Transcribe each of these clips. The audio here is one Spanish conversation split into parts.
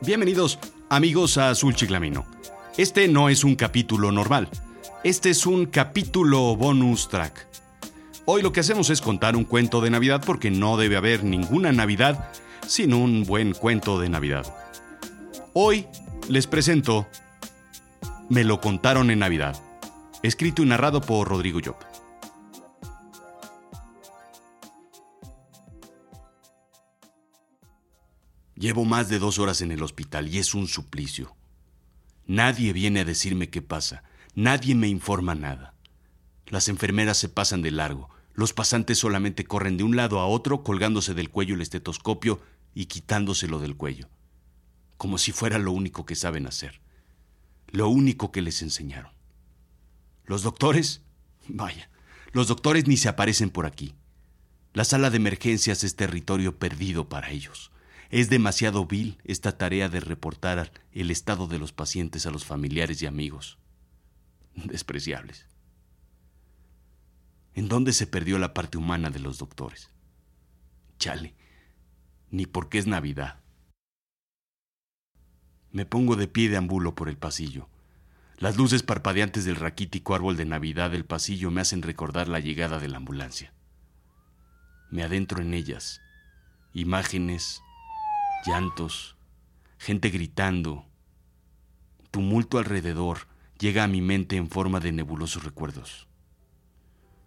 Bienvenidos, amigos, a Azul Chiclamino. Este no es un capítulo normal. Este es un capítulo bonus track. Hoy lo que hacemos es contar un cuento de Navidad porque no debe haber ninguna Navidad sin un buen cuento de Navidad. Hoy les presento Me lo contaron en Navidad, escrito y narrado por Rodrigo Llop. Llevo más de dos horas en el hospital y es un suplicio. Nadie viene a decirme qué pasa, nadie me informa nada. Las enfermeras se pasan de largo, los pasantes solamente corren de un lado a otro colgándose del cuello el estetoscopio y quitándoselo del cuello, como si fuera lo único que saben hacer, lo único que les enseñaron. Los doctores, vaya, los doctores ni se aparecen por aquí. La sala de emergencias es territorio perdido para ellos. Es demasiado vil esta tarea de reportar el estado de los pacientes a los familiares y amigos. Despreciables. ¿En dónde se perdió la parte humana de los doctores? Chale, ni porque es Navidad. Me pongo de pie de ambulo por el pasillo. Las luces parpadeantes del raquítico árbol de Navidad del pasillo me hacen recordar la llegada de la ambulancia. Me adentro en ellas. Imágenes, llantos, gente gritando, tumulto alrededor llega a mi mente en forma de nebulosos recuerdos.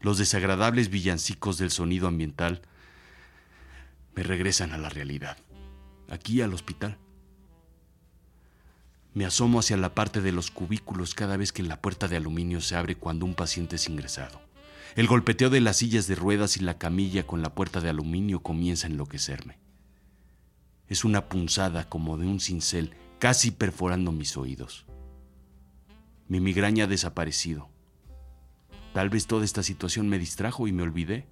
Los desagradables villancicos del sonido ambiental me regresan a la realidad, aquí al hospital. Me asomo hacia la parte de los cubículos cada vez que la puerta de aluminio se abre cuando un paciente es ingresado. El golpeteo de las sillas de ruedas y la camilla con la puerta de aluminio comienza a enloquecerme. Es una punzada como de un cincel casi perforando mis oídos. Mi migraña ha desaparecido. Tal vez toda esta situación me distrajo y me olvidé.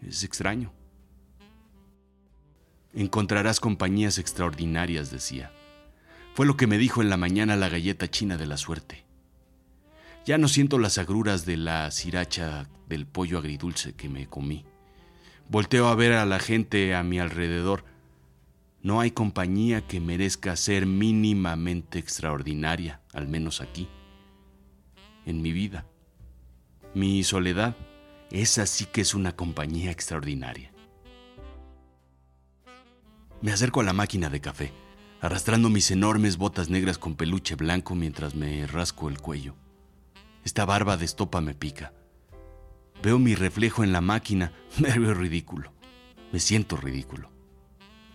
Es extraño. Encontrarás compañías extraordinarias, decía. Fue lo que me dijo en la mañana la galleta china de la suerte. Ya no siento las agruras de la siracha del pollo agridulce que me comí. Volteo a ver a la gente a mi alrededor no hay compañía que merezca ser mínimamente extraordinaria, al menos aquí, en mi vida. Mi soledad, esa sí que es una compañía extraordinaria. Me acerco a la máquina de café, arrastrando mis enormes botas negras con peluche blanco mientras me rasco el cuello. Esta barba de estopa me pica. Veo mi reflejo en la máquina, me veo ridículo. Me siento ridículo.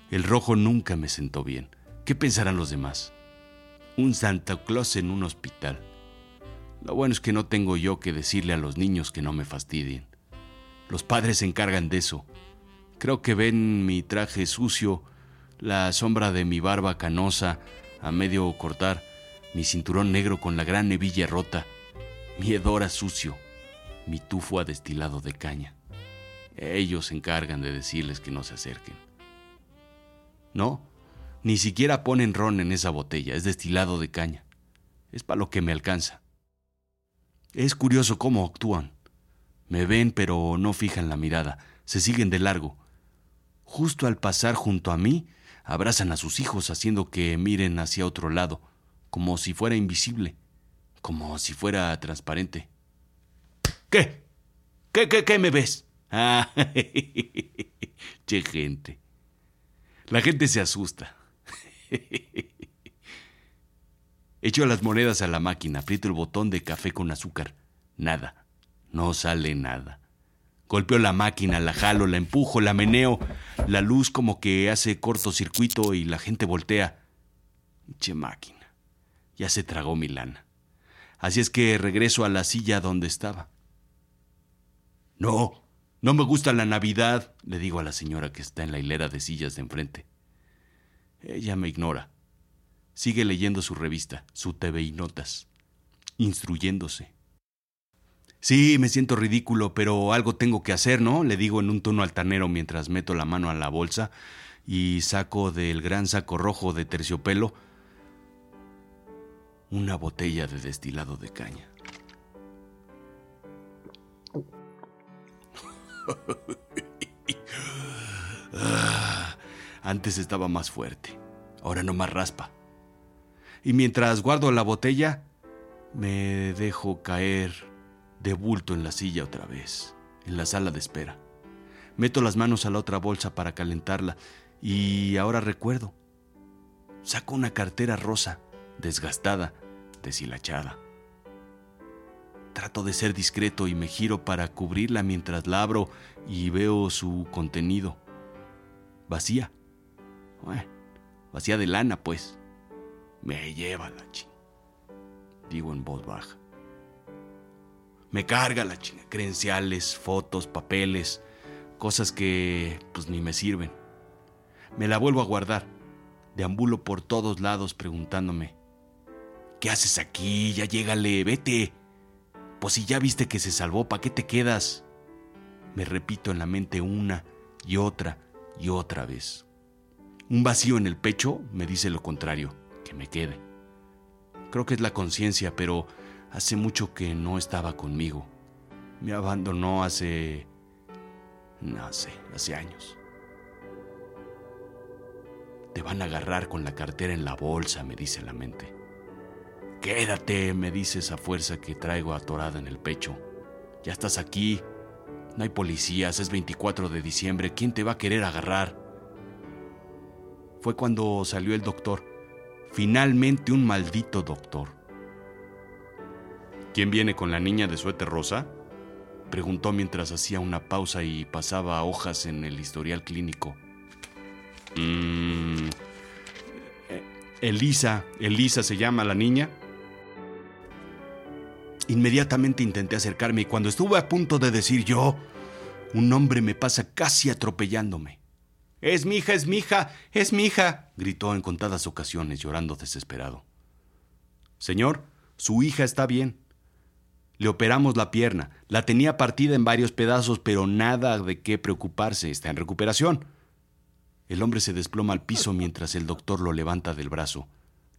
El rojo nunca me sentó bien. ¿Qué pensarán los demás? Un Santa Claus en un hospital. Lo bueno es que no tengo yo que decirle a los niños que no me fastidien. Los padres se encargan de eso. Creo que ven mi traje sucio, la sombra de mi barba canosa a medio cortar, mi cinturón negro con la gran hebilla rota, mi hedora sucio, mi tufo a destilado de caña. Ellos se encargan de decirles que no se acerquen. No, ni siquiera ponen ron en esa botella, es destilado de caña. Es para lo que me alcanza. Es curioso cómo actúan. Me ven pero no fijan la mirada, se siguen de largo. Justo al pasar junto a mí, abrazan a sus hijos haciendo que miren hacia otro lado, como si fuera invisible, como si fuera transparente. ¿Qué? ¿Qué, qué, qué me ves? Ah, che gente. La gente se asusta. Echo las monedas a la máquina, aprieto el botón de café con azúcar. Nada. No sale nada. Golpeo la máquina, la jalo, la empujo, la meneo. La luz como que hace cortocircuito y la gente voltea. Che máquina. Ya se tragó mi lana. Así es que regreso a la silla donde estaba. No, no me gusta la Navidad, le digo a la señora que está en la hilera de sillas de enfrente. Ella me ignora. Sigue leyendo su revista, su TV y notas, instruyéndose. Sí, me siento ridículo, pero algo tengo que hacer, ¿no? Le digo en un tono altanero mientras meto la mano a la bolsa y saco del gran saco rojo de terciopelo una botella de destilado de caña. Antes estaba más fuerte. Ahora no más raspa. Y mientras guardo la botella, me dejo caer de bulto en la silla otra vez, en la sala de espera. Meto las manos a la otra bolsa para calentarla y ahora recuerdo. Saco una cartera rosa, desgastada, deshilachada. Trato de ser discreto y me giro para cubrirla mientras la abro y veo su contenido. Vacía. Vacía de lana, pues. Me lleva la ching. Digo en voz baja. Me carga la chinga. Credenciales, fotos, papeles, cosas que pues ni me sirven. Me la vuelvo a guardar. Deambulo por todos lados preguntándome. ¿Qué haces aquí? Ya llégale, vete. Pues si ya viste que se salvó, ¿para qué te quedas? Me repito en la mente una y otra y otra vez. Un vacío en el pecho me dice lo contrario, que me quede. Creo que es la conciencia, pero hace mucho que no estaba conmigo. Me abandonó hace... no sé, hace años. Te van a agarrar con la cartera en la bolsa, me dice la mente. Quédate, me dice esa fuerza que traigo atorada en el pecho. Ya estás aquí. No hay policías, es 24 de diciembre. ¿Quién te va a querer agarrar? Fue cuando salió el doctor. Finalmente un maldito doctor. ¿Quién viene con la niña de suéter rosa? Preguntó mientras hacía una pausa y pasaba hojas en el historial clínico. Mmm. Elisa, Elisa se llama la niña. Inmediatamente intenté acercarme y cuando estuve a punto de decir yo, un hombre me pasa casi atropellándome. Es mi hija, es mi hija, es mi hija, gritó en contadas ocasiones, llorando desesperado. Señor, su hija está bien. Le operamos la pierna. La tenía partida en varios pedazos, pero nada de qué preocuparse. Está en recuperación. El hombre se desploma al piso mientras el doctor lo levanta del brazo,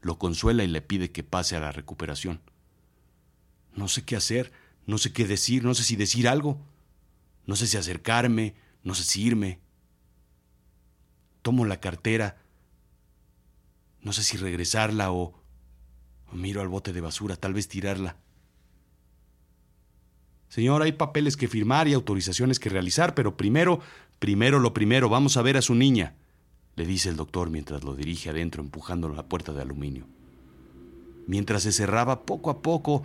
lo consuela y le pide que pase a la recuperación. No sé qué hacer, no sé qué decir, no sé si decir algo, no sé si acercarme, no sé si irme. Tomo la cartera, no sé si regresarla o, o miro al bote de basura, tal vez tirarla. Señor, hay papeles que firmar y autorizaciones que realizar, pero primero, primero lo primero, vamos a ver a su niña, le dice el doctor mientras lo dirige adentro empujando la puerta de aluminio. Mientras se cerraba poco a poco,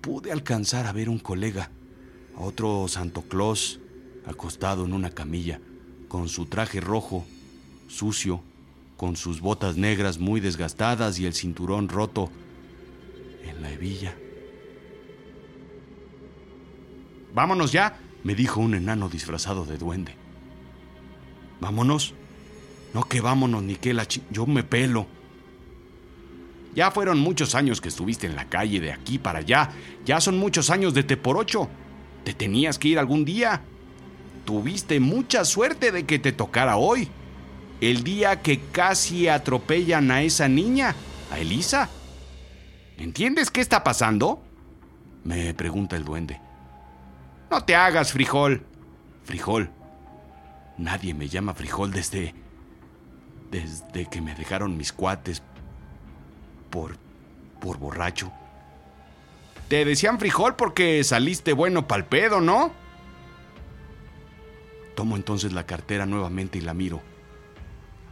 pude alcanzar a ver un colega, otro Santo Claus, acostado en una camilla, con su traje rojo, sucio, con sus botas negras muy desgastadas y el cinturón roto en la hebilla. Vámonos ya, me dijo un enano disfrazado de duende. Vámonos. No que vámonos, ni que la Yo me pelo. Ya fueron muchos años que estuviste en la calle de aquí para allá. Ya son muchos años de te por ocho. Te tenías que ir algún día. Tuviste mucha suerte de que te tocara hoy. El día que casi atropellan a esa niña, a Elisa. ¿Entiendes qué está pasando? Me pregunta el duende. No te hagas, frijol. Frijol. Nadie me llama frijol desde... desde que me dejaron mis cuates por. por borracho. Te decían frijol porque saliste bueno pal pedo, ¿no? Tomo entonces la cartera nuevamente y la miro.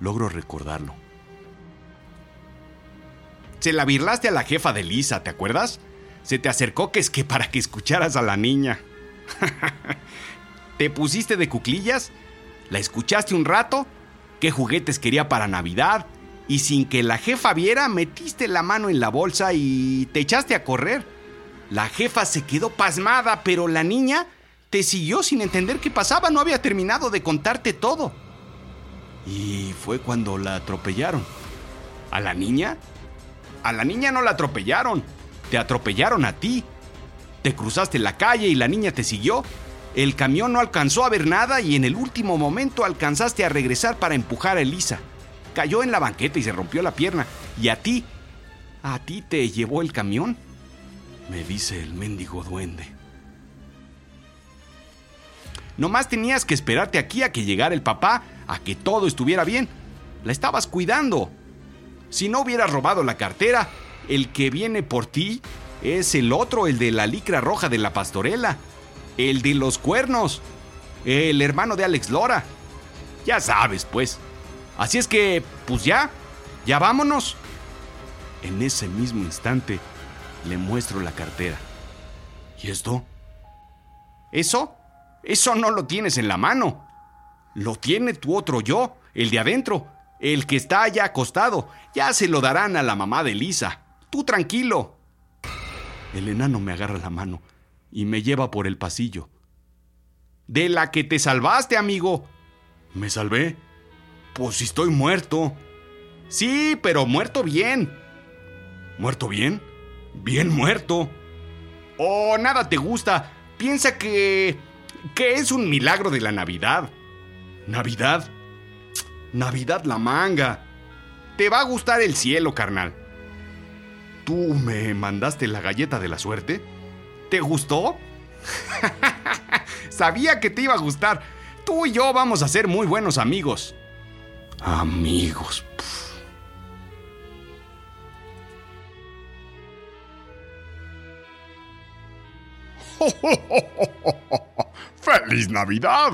Logro recordarlo. Se la birlaste a la jefa de Lisa, ¿te acuerdas? Se te acercó que es que para que escucharas a la niña. ¿Te pusiste de cuclillas? ¿La escuchaste un rato? ¿Qué juguetes quería para Navidad? Y sin que la jefa viera, metiste la mano en la bolsa y te echaste a correr. La jefa se quedó pasmada, pero la niña te siguió sin entender qué pasaba, no había terminado de contarte todo. Y fue cuando la atropellaron. ¿A la niña? A la niña no la atropellaron, te atropellaron a ti. Te cruzaste la calle y la niña te siguió. El camión no alcanzó a ver nada y en el último momento alcanzaste a regresar para empujar a Elisa cayó en la banqueta y se rompió la pierna. ¿Y a ti? ¿A ti te llevó el camión? Me dice el mendigo duende. Nomás tenías que esperarte aquí a que llegara el papá, a que todo estuviera bien. La estabas cuidando. Si no hubieras robado la cartera, el que viene por ti es el otro, el de la licra roja de la pastorela, el de los cuernos, el hermano de Alex Lora. Ya sabes, pues. Así es que, pues ya, ya vámonos. En ese mismo instante, le muestro la cartera. ¿Y esto? ¿Eso? Eso no lo tienes en la mano. Lo tiene tu otro yo, el de adentro, el que está allá acostado. Ya se lo darán a la mamá de Lisa. Tú tranquilo. El enano me agarra la mano y me lleva por el pasillo. De la que te salvaste, amigo. ¿Me salvé? Pues si estoy muerto. Sí, pero muerto bien. ¿Muerto bien? Bien muerto. Oh, nada te gusta. Piensa que... que es un milagro de la Navidad. ¿Navidad? Navidad la manga. Te va a gustar el cielo, carnal. ¿Tú me mandaste la galleta de la suerte? ¿Te gustó? Sabía que te iba a gustar. Tú y yo vamos a ser muy buenos amigos. Amigos. ¡Feliz Navidad!